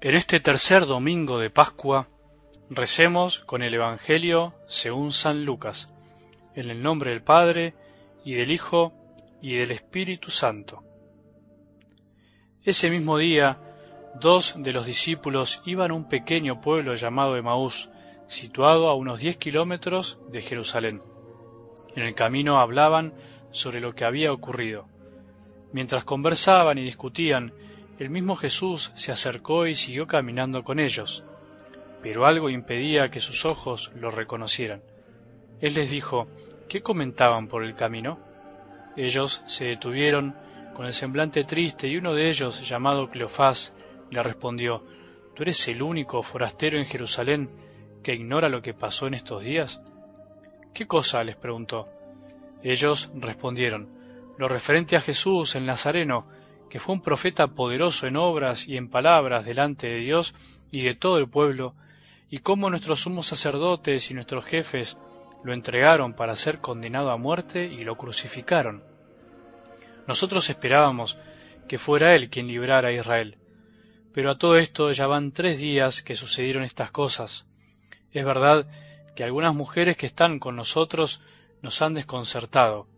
En este tercer domingo de Pascua, recemos con el Evangelio según San Lucas, en el nombre del Padre, y del Hijo, y del Espíritu Santo. Ese mismo día, dos de los discípulos iban a un pequeño pueblo llamado Emaús, situado a unos diez kilómetros de Jerusalén. En el camino hablaban sobre lo que había ocurrido. Mientras conversaban y discutían, el mismo Jesús se acercó y siguió caminando con ellos, pero algo impedía que sus ojos lo reconocieran. Él les dijo, ¿qué comentaban por el camino? Ellos se detuvieron con el semblante triste y uno de ellos, llamado Cleofás, le respondió, ¿Tú eres el único forastero en Jerusalén que ignora lo que pasó en estos días? ¿Qué cosa? les preguntó. Ellos respondieron, lo referente a Jesús el Nazareno, que fue un profeta poderoso en obras y en palabras delante de Dios y de todo el pueblo, y cómo nuestros sumos sacerdotes y nuestros jefes lo entregaron para ser condenado a muerte y lo crucificaron. Nosotros esperábamos que fuera él quien librara a Israel. Pero a todo esto ya van tres días que sucedieron estas cosas. Es verdad que algunas mujeres que están con nosotros nos han desconcertado.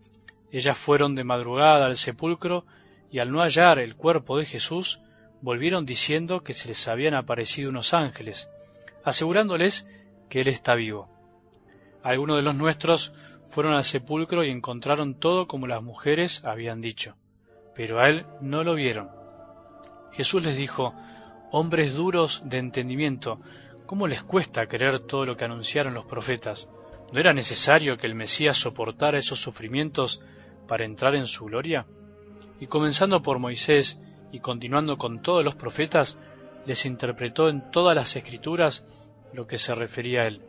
Ellas fueron de madrugada al sepulcro y al no hallar el cuerpo de Jesús, volvieron diciendo que se les habían aparecido unos ángeles, asegurándoles que Él está vivo. Algunos de los nuestros fueron al sepulcro y encontraron todo como las mujeres habían dicho, pero a Él no lo vieron. Jesús les dijo, Hombres duros de entendimiento, ¿cómo les cuesta creer todo lo que anunciaron los profetas? ¿No era necesario que el Mesías soportara esos sufrimientos para entrar en su gloria? y comenzando por Moisés y continuando con todos los profetas, les interpretó en todas las escrituras lo que se refería a él.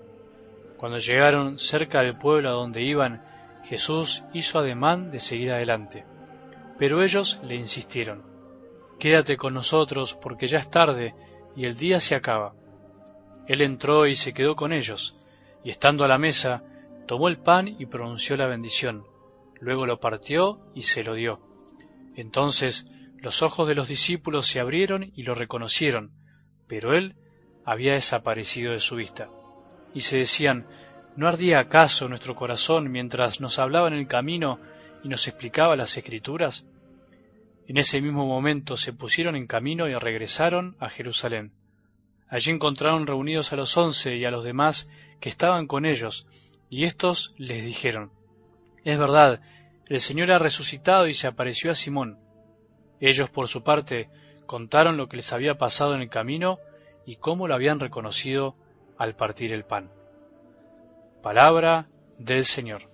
Cuando llegaron cerca del pueblo a donde iban, Jesús hizo ademán de seguir adelante. Pero ellos le insistieron, Quédate con nosotros porque ya es tarde y el día se acaba. Él entró y se quedó con ellos, y estando a la mesa, tomó el pan y pronunció la bendición. Luego lo partió y se lo dio entonces los ojos de los discípulos se abrieron y lo reconocieron, pero él había desaparecido de su vista. Y se decían, ¿no ardía acaso nuestro corazón mientras nos hablaba en el camino y nos explicaba las escrituras? En ese mismo momento se pusieron en camino y regresaron a Jerusalén. Allí encontraron reunidos a los once y a los demás que estaban con ellos, y éstos les dijeron, Es verdad el Señor ha resucitado y se apareció a Simón. Ellos, por su parte, contaron lo que les había pasado en el camino y cómo lo habían reconocido al partir el pan. Palabra del Señor.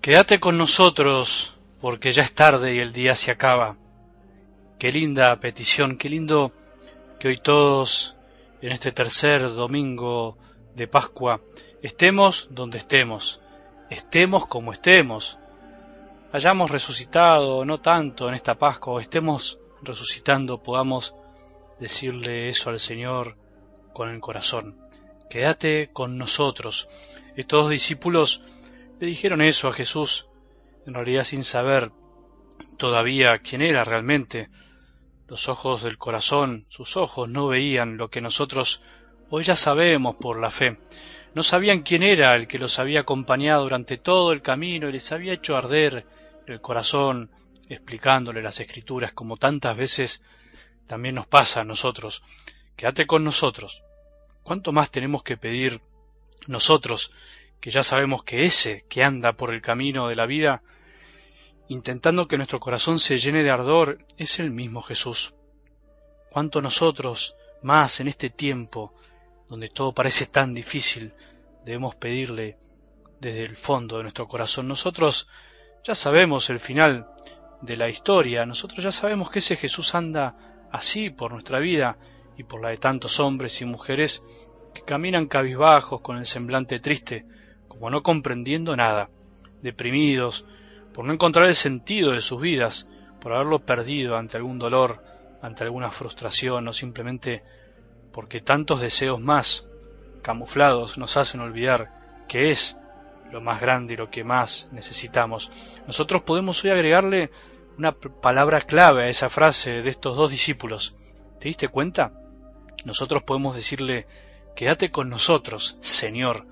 Quédate con nosotros porque ya es tarde y el día se acaba. Qué linda petición, qué lindo que hoy todos, en este tercer domingo de Pascua, estemos donde estemos, estemos como estemos, hayamos resucitado, no tanto en esta Pascua, o estemos resucitando, podamos decirle eso al Señor con el corazón. Quédate con nosotros. Estos discípulos le dijeron eso a Jesús en realidad sin saber todavía quién era realmente. Los ojos del corazón, sus ojos no veían lo que nosotros hoy ya sabemos por la fe. No sabían quién era el que los había acompañado durante todo el camino y les había hecho arder el corazón explicándole las escrituras como tantas veces también nos pasa a nosotros. Quédate con nosotros. ¿Cuánto más tenemos que pedir nosotros que ya sabemos que ese que anda por el camino de la vida intentando que nuestro corazón se llene de ardor, es el mismo Jesús. Cuánto nosotros, más en este tiempo, donde todo parece tan difícil, debemos pedirle desde el fondo de nuestro corazón. Nosotros ya sabemos el final de la historia, nosotros ya sabemos que ese Jesús anda así por nuestra vida y por la de tantos hombres y mujeres que caminan cabizbajos con el semblante triste, como no comprendiendo nada deprimidos, por no encontrar el sentido de sus vidas, por haberlo perdido ante algún dolor, ante alguna frustración o simplemente porque tantos deseos más camuflados nos hacen olvidar que es lo más grande y lo que más necesitamos. Nosotros podemos hoy agregarle una palabra clave a esa frase de estos dos discípulos. ¿Te diste cuenta? Nosotros podemos decirle, quédate con nosotros, Señor,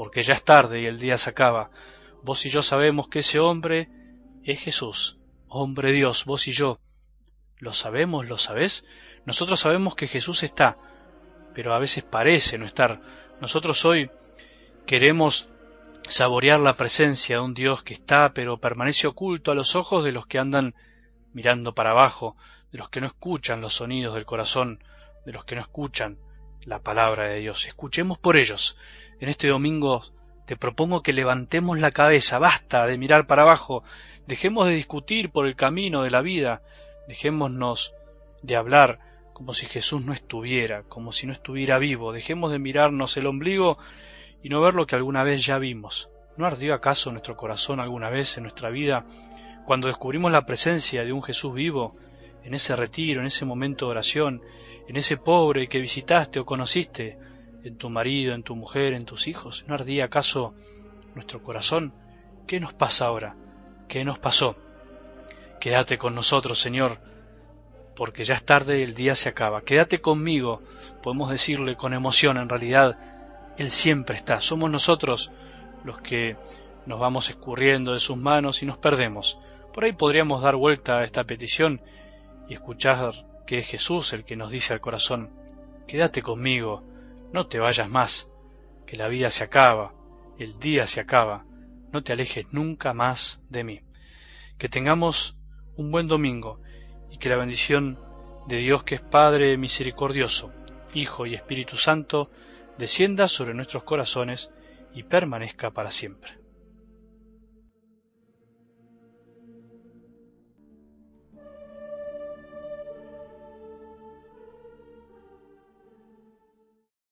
porque ya es tarde y el día se acaba. Vos y yo sabemos que ese hombre es Jesús, hombre Dios, vos y yo. ¿Lo sabemos? ¿Lo sabés? Nosotros sabemos que Jesús está, pero a veces parece no estar. Nosotros hoy queremos saborear la presencia de un Dios que está, pero permanece oculto a los ojos de los que andan mirando para abajo, de los que no escuchan los sonidos del corazón, de los que no escuchan la palabra de Dios. Escuchemos por ellos. En este domingo te propongo que levantemos la cabeza, basta de mirar para abajo, dejemos de discutir por el camino de la vida, dejémonos de hablar como si Jesús no estuviera, como si no estuviera vivo, dejemos de mirarnos el ombligo y no ver lo que alguna vez ya vimos. ¿No ardió acaso nuestro corazón alguna vez en nuestra vida cuando descubrimos la presencia de un Jesús vivo, en ese retiro, en ese momento de oración, en ese pobre que visitaste o conociste, en tu marido, en tu mujer, en tus hijos? ¿No ardía acaso nuestro corazón? ¿Qué nos pasa ahora? ¿Qué nos pasó? Quédate con nosotros, Señor, porque ya es tarde y el día se acaba. Quédate conmigo, podemos decirle con emoción en realidad, él siempre está. Somos nosotros los que nos vamos escurriendo de sus manos y nos perdemos. Por ahí podríamos dar vuelta a esta petición y escuchar que es Jesús el que nos dice al corazón, quédate conmigo, no te vayas más, que la vida se acaba, el día se acaba, no te alejes nunca más de mí. Que tengamos un buen domingo y que la bendición de Dios que es Padre misericordioso, Hijo y Espíritu Santo, descienda sobre nuestros corazones y permanezca para siempre.